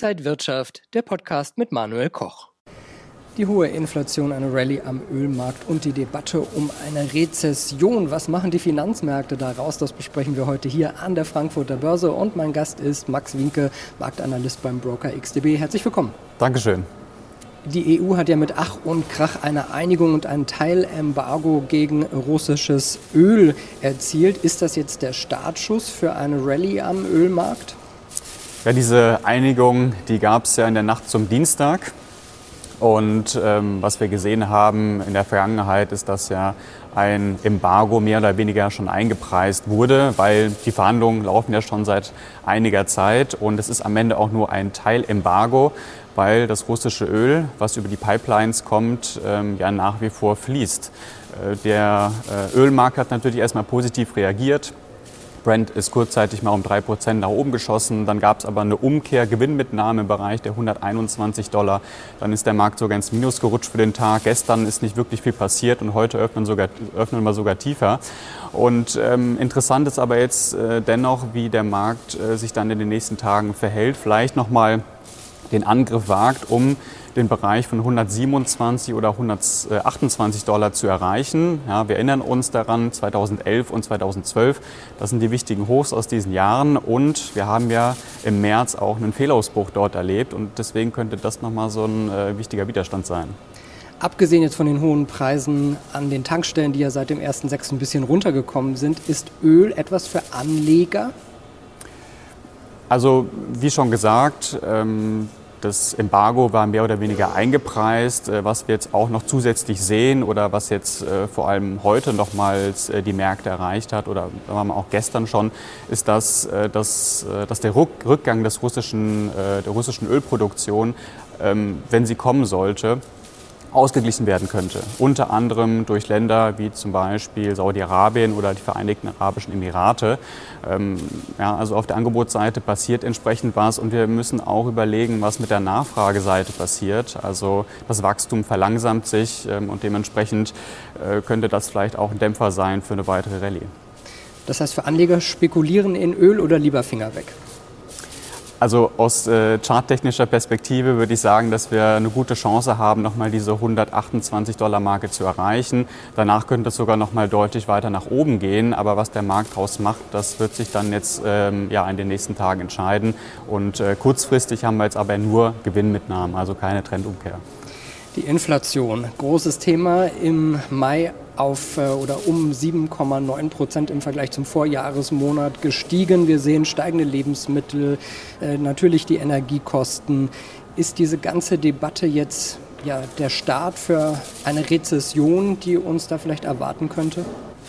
Inside Wirtschaft, der Podcast mit Manuel Koch. Die hohe Inflation, eine Rallye am Ölmarkt und die Debatte um eine Rezession. Was machen die Finanzmärkte daraus? Das besprechen wir heute hier an der Frankfurter Börse. Und mein Gast ist Max Winke, Marktanalyst beim Broker XTB. Herzlich willkommen. Dankeschön. Die EU hat ja mit Ach und Krach eine Einigung und ein Teilembargo gegen russisches Öl erzielt. Ist das jetzt der Startschuss für eine Rallye am Ölmarkt? Ja, diese Einigung, die gab es ja in der Nacht zum Dienstag. Und ähm, was wir gesehen haben in der Vergangenheit ist, dass ja ein Embargo mehr oder weniger schon eingepreist wurde, weil die Verhandlungen laufen ja schon seit einiger Zeit und es ist am Ende auch nur ein Teilembargo, weil das russische Öl, was über die Pipelines kommt, ähm, ja nach wie vor fließt. Äh, der äh, Ölmarkt hat natürlich erstmal positiv reagiert. Brent ist kurzzeitig mal um 3% nach oben geschossen. Dann gab es aber eine Umkehr, Gewinnmitnahme im Bereich der 121 Dollar. Dann ist der Markt sogar ins Minus gerutscht für den Tag. Gestern ist nicht wirklich viel passiert und heute öffnen, sogar, öffnen wir sogar tiefer. Und ähm, interessant ist aber jetzt äh, dennoch, wie der Markt äh, sich dann in den nächsten Tagen verhält. Vielleicht nochmal den Angriff wagt, um den Bereich von 127 oder 128 Dollar zu erreichen. Ja, wir erinnern uns daran, 2011 und 2012, das sind die wichtigen Hochs aus diesen Jahren und wir haben ja im März auch einen Fehlausbruch dort erlebt und deswegen könnte das nochmal so ein äh, wichtiger Widerstand sein. Abgesehen jetzt von den hohen Preisen an den Tankstellen, die ja seit dem 1.6. ein bisschen runtergekommen sind, ist Öl etwas für Anleger? Also wie schon gesagt, ähm, das Embargo war mehr oder weniger eingepreist. Äh, was wir jetzt auch noch zusätzlich sehen oder was jetzt äh, vor allem heute nochmals äh, die Märkte erreicht hat oder auch gestern schon, ist, dass, dass, dass der Rückgang des russischen, der russischen Ölproduktion, ähm, wenn sie kommen sollte, ausgeglichen werden könnte. Unter anderem durch Länder wie zum Beispiel Saudi-Arabien oder die Vereinigten Arabischen Emirate. Ähm, ja, also auf der Angebotsseite passiert entsprechend was und wir müssen auch überlegen, was mit der Nachfrageseite passiert. Also das Wachstum verlangsamt sich ähm, und dementsprechend äh, könnte das vielleicht auch ein Dämpfer sein für eine weitere Rallye. Das heißt, für Anleger spekulieren in Öl oder lieber Finger weg? Also aus äh, charttechnischer Perspektive würde ich sagen, dass wir eine gute Chance haben, nochmal diese 128 Dollar Marke zu erreichen. Danach könnte es sogar nochmal deutlich weiter nach oben gehen. Aber was der Markt daraus macht, das wird sich dann jetzt ähm, ja, in den nächsten Tagen entscheiden. Und äh, kurzfristig haben wir jetzt aber nur Gewinnmitnahmen, also keine Trendumkehr. Die Inflation, großes Thema im Mai auf äh, oder um 7,9 Prozent im Vergleich zum Vorjahresmonat gestiegen. Wir sehen steigende Lebensmittel, äh, natürlich die Energiekosten. Ist diese ganze Debatte jetzt ja, der Start für eine Rezession, die uns da vielleicht erwarten könnte?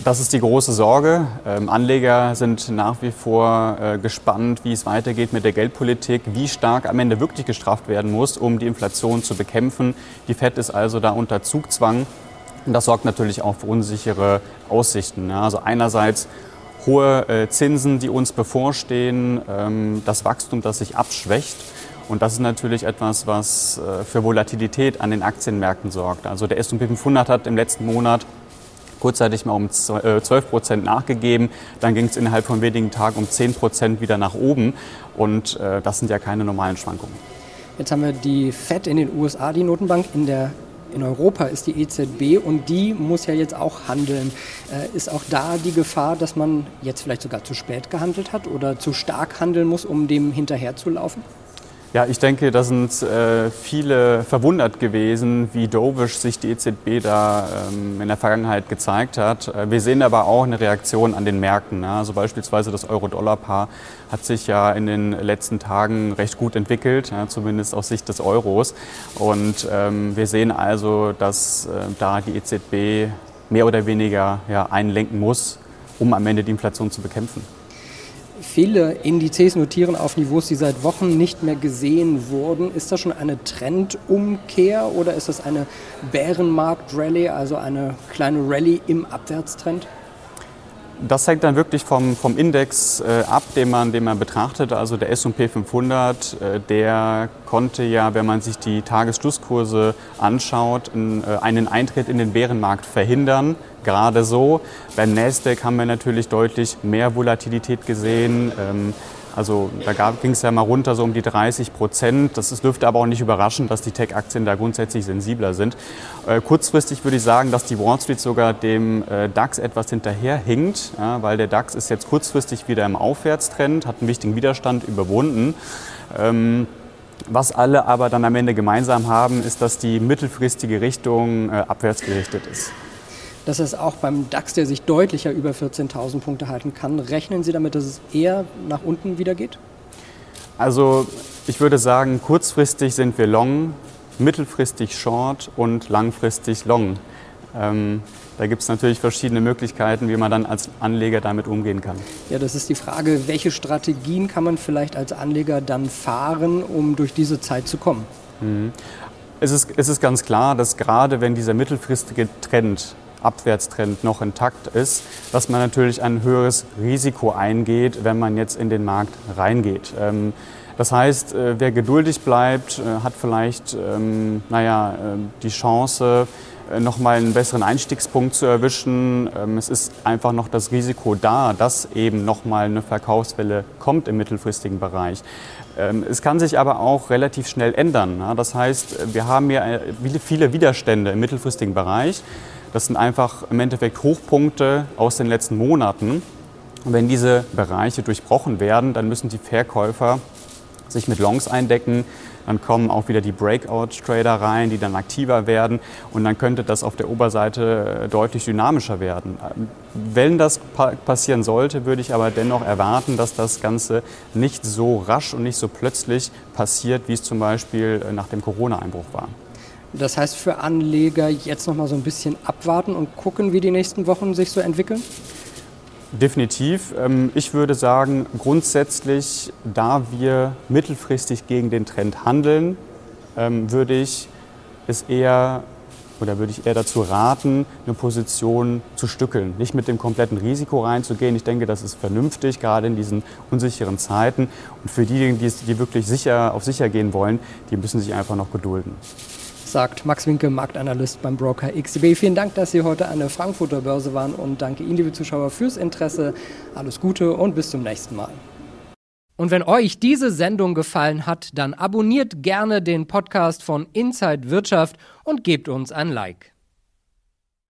Das ist die große Sorge. Ähm, Anleger sind nach wie vor äh, gespannt, wie es weitergeht mit der Geldpolitik, wie stark am Ende wirklich gestraft werden muss, um die Inflation zu bekämpfen. Die FED ist also da unter Zugzwang. Und das sorgt natürlich auch für unsichere Aussichten. Also einerseits hohe äh, Zinsen, die uns bevorstehen, ähm, das Wachstum, das sich abschwächt. Und das ist natürlich etwas, was äh, für Volatilität an den Aktienmärkten sorgt. Also der S&P 500 hat im letzten Monat kurzzeitig mal um 12 äh, Prozent nachgegeben. Dann ging es innerhalb von wenigen Tagen um 10 Prozent wieder nach oben. Und das sind ja keine normalen Schwankungen. Jetzt haben wir die FED in den USA, die Notenbank. In der in Europa ist die EZB und die muss ja jetzt auch handeln. Äh, ist auch da die Gefahr, dass man jetzt vielleicht sogar zu spät gehandelt hat oder zu stark handeln muss, um dem hinterherzulaufen? Ja, ich denke, da sind äh, viele verwundert gewesen, wie dovish sich die EZB da ähm, in der Vergangenheit gezeigt hat. Äh, wir sehen aber auch eine Reaktion an den Märkten. Ne? Also beispielsweise das Euro-Dollar-Paar hat sich ja in den letzten Tagen recht gut entwickelt, ja, zumindest aus Sicht des Euros. Und ähm, wir sehen also, dass äh, da die EZB mehr oder weniger ja, einlenken muss, um am Ende die Inflation zu bekämpfen. Viele Indizes notieren auf Niveaus, die seit Wochen nicht mehr gesehen wurden. Ist das schon eine Trendumkehr oder ist das eine Bärenmarkt-Rallye, also eine kleine Rallye im Abwärtstrend? Das hängt dann wirklich vom, vom Index äh, ab, den man, den man betrachtet. Also der S&P 500, äh, der konnte ja, wenn man sich die Tagesschlusskurse anschaut, in, äh, einen Eintritt in den Bärenmarkt verhindern. Gerade so. Beim Nasdaq haben wir natürlich deutlich mehr Volatilität gesehen. Ähm, Also da ging es ja mal runter so um die 30 Prozent. Das ist, dürfte aber auch nicht überraschen, dass die Tech-Aktien da grundsätzlich sensibler sind. Äh, kurzfristig würde ich sagen, dass die Wall Street sogar dem äh, DAX etwas hinterherhinkt, ja, weil der DAX ist jetzt kurzfristig wieder im Aufwärtstrend, hat einen wichtigen Widerstand überwunden. Ähm, was alle aber dann am Ende gemeinsam haben, ist, dass die mittelfristige Richtung äh, abwärts gerichtet ist. Das ist auch beim DAX, der sich deutlicher über 14.000 Punkte halten kann. Rechnen Sie damit, dass es eher nach unten wieder geht? Also ich würde sagen, kurzfristig sind wir long, mittelfristig short und langfristig long. Ähm, da gibt es natürlich verschiedene Möglichkeiten, wie man dann als Anleger damit umgehen kann. Ja, das ist die Frage, welche Strategien kann man vielleicht als Anleger dann fahren, um durch diese Zeit zu kommen? Mhm. Es, ist, es ist ganz klar, dass gerade wenn dieser mittelfristige Trend Abwärtstrend noch intakt ist, dass man natürlich ein höheres Risiko eingeht, wenn man jetzt in den Markt reingeht. Ähm, das heißt, äh, wer geduldig bleibt, äh, hat vielleicht ähm, naja, äh, die Chance, nochmal einen besseren Einstiegspunkt zu erwischen. Ähm, es ist einfach noch das Risiko da, dass eben nochmal eine Verkaufswelle kommt im mittelfristigen Bereich. Ähm, es kann sich aber auch relativ schnell ändern. Das heißt, wir haben hier äh, viele Widerstände im mittelfristigen Bereich. Das sind einfach im Endeffekt Hochpunkte aus den letzten Monaten. Und wenn diese Bereiche durchbrochen werden, dann müssen die Verkäufer sich mit Longs eindecken. Dann kommen auch wieder die Breakout-Trader rein, die dann aktiver werden. Und dann könnte das auf der Oberseite äh, deutlich dynamischer werden. Wenn das passieren sollte, würde ich aber dennoch erwarten, dass das Ganze nicht so rasch und nicht so plötzlich passiert, wie es zum Beispiel äh, nach dem Corona-Einbruch war. Das heißt für Anleger jetzt noch mal so ein bisschen abwarten und gucken, wie die nächsten Wochen sich so entwickeln? Definitiv. Ähm, ich würde sagen, grundsätzlich, da wir mittelfristig gegen den Trend handeln, ähm, würde ich es eher oder würde ich eher dazu raten, eine Position zu stückeln, nicht mit dem kompletten Risiko reinzugehen. Ich denke, das ist vernünftig, gerade in diesen unsicheren Zeiten. Und für diejenigen, die, die wirklich sicher auf sicher gehen wollen, die müssen sich einfach noch gedulden sagt Max Winke, Marktanalyst beim Broker XTB. Vielen Dank, dass Sie heute an der Frankfurter Börse waren und danke Ihnen, liebe Zuschauer, fürs Interesse. Alles Gute und bis zum nächsten Mal. Und wenn euch diese Sendung gefallen hat, dann abonniert gerne den Podcast von Inside Wirtschaft und gebt uns ein Like.